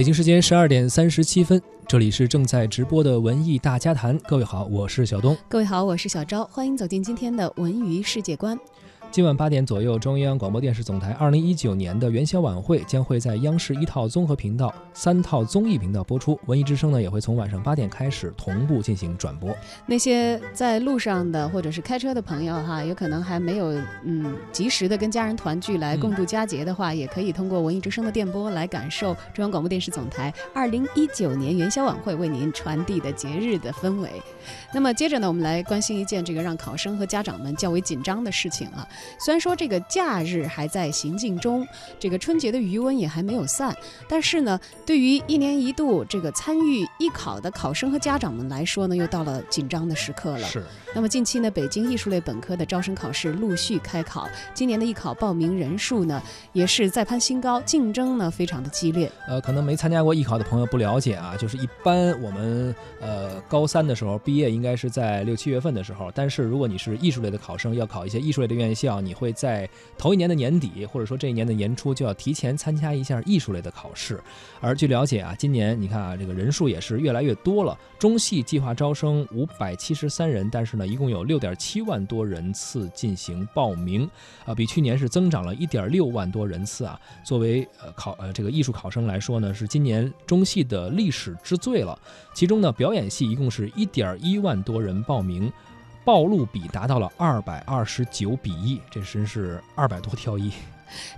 北京时间十二点三十七分，这里是正在直播的文艺大家谈。各位好，我是小东。各位好，我是小昭，欢迎走进今天的文娱世界观。今晚八点左右，中央广播电视总台二零一九年的元宵晚会将会在央视一套综合频道、三套综艺频道播出。文艺之声呢也会从晚上八点开始同步进行转播。那些在路上的或者是开车的朋友哈，有可能还没有嗯及时的跟家人团聚来共度佳节的话，也可以通过文艺之声的电波来感受中央广播电视总台二零一九年元宵晚会为您传递的节日的氛围。那么接着呢，我们来关心一件这个让考生和家长们较为紧张的事情啊。虽然说这个假日还在行进中，这个春节的余温也还没有散，但是呢，对于一年一度这个参与艺考的考生和家长们来说呢，又到了紧张的时刻了。是。那么近期呢，北京艺术类本科的招生考试陆续开考，今年的艺考报名人数呢，也是再攀新高，竞争呢非常的激烈。呃，可能没参加过艺考的朋友不了解啊，就是一般我们呃高三的时候毕业应该是在六七月份的时候，但是如果你是艺术类的考生，要考一些艺术类的院校，到你会在头一年的年底，或者说这一年的年初就要提前参加一下艺术类的考试。而据了解啊，今年你看啊，这个人数也是越来越多了，中戏计划招生五百七十三人，但是呢。一共有六点七万多人次进行报名，啊，比去年是增长了一点六万多人次啊。作为呃考呃这个艺术考生来说呢，是今年中戏的历史之最了。其中呢，表演系一共是一点一万多人报名，暴露比达到了二百二十九比一，这真是二百多挑一。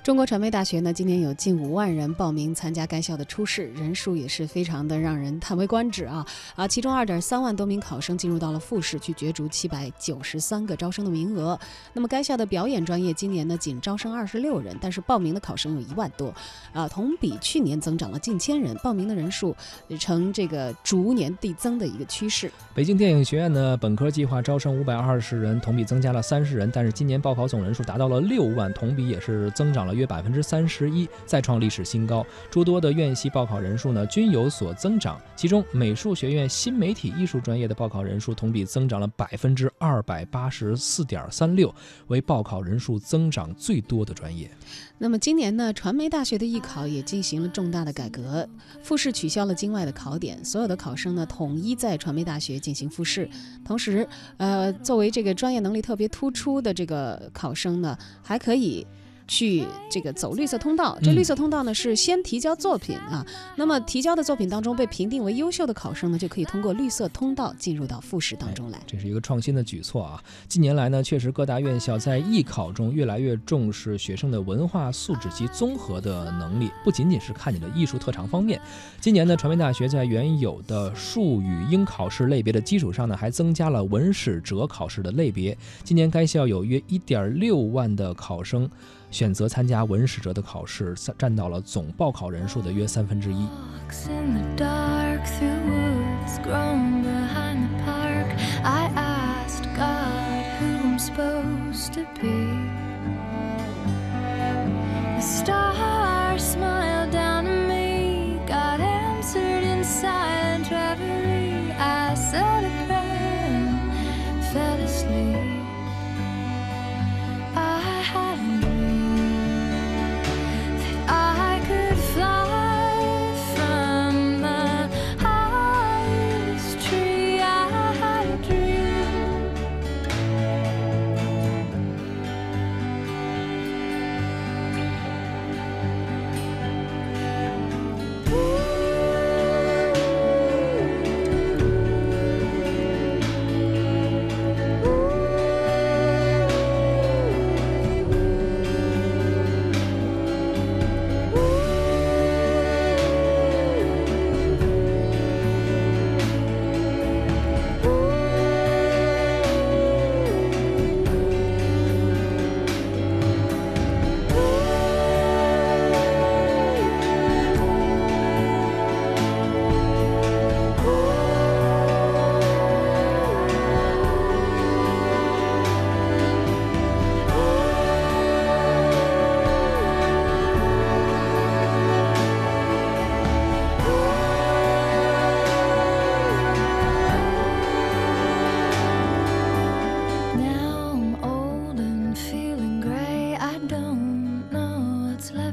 中国传媒大学呢，今年有近五万人报名参加该校的初试，人数也是非常的让人叹为观止啊啊！其中二点三万多名考生进入到了复试，去角逐七百九十三个招生的名额。那么该校的表演专业今年呢，仅招生二十六人，但是报名的考生有一万多啊，同比去年增长了近千人，报名的人数呈这个逐年递增的一个趋势。北京电影学院呢，本科计划招生五百二十人，同比增加了三十人，但是今年报考总人数达到了六万，同比也是增。增长了约百分之三十一，再创历史新高。诸多的院系报考人数呢均有所增长，其中美术学院新媒体艺术专业的报考人数同比增长了百分之二百八十四点三六，为报考人数增长最多的专业。那么今年呢，传媒大学的艺考也进行了重大的改革，复试取消了京外的考点，所有的考生呢统一在传媒大学进行复试。同时，呃，作为这个专业能力特别突出的这个考生呢，还可以。去这个走绿色通道，这绿色通道呢是先提交作品啊，那么提交的作品当中被评定为优秀的考生呢，就可以通过绿色通道进入到复试当中来。这是一个创新的举措啊！近年来呢，确实各大院校在艺考中越来越重视学生的文化素质及综合的能力，不仅仅是看你的艺术特长方面。今年呢，传媒大学在原有的数语英考试类别的基础上呢，还增加了文史哲考试的类别。今年该校有约一点六万的考生。选择参加文史哲的考试占到了总报考人数的约三分之一。Supposed to be. The star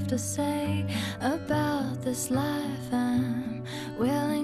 to say about this life I'm willing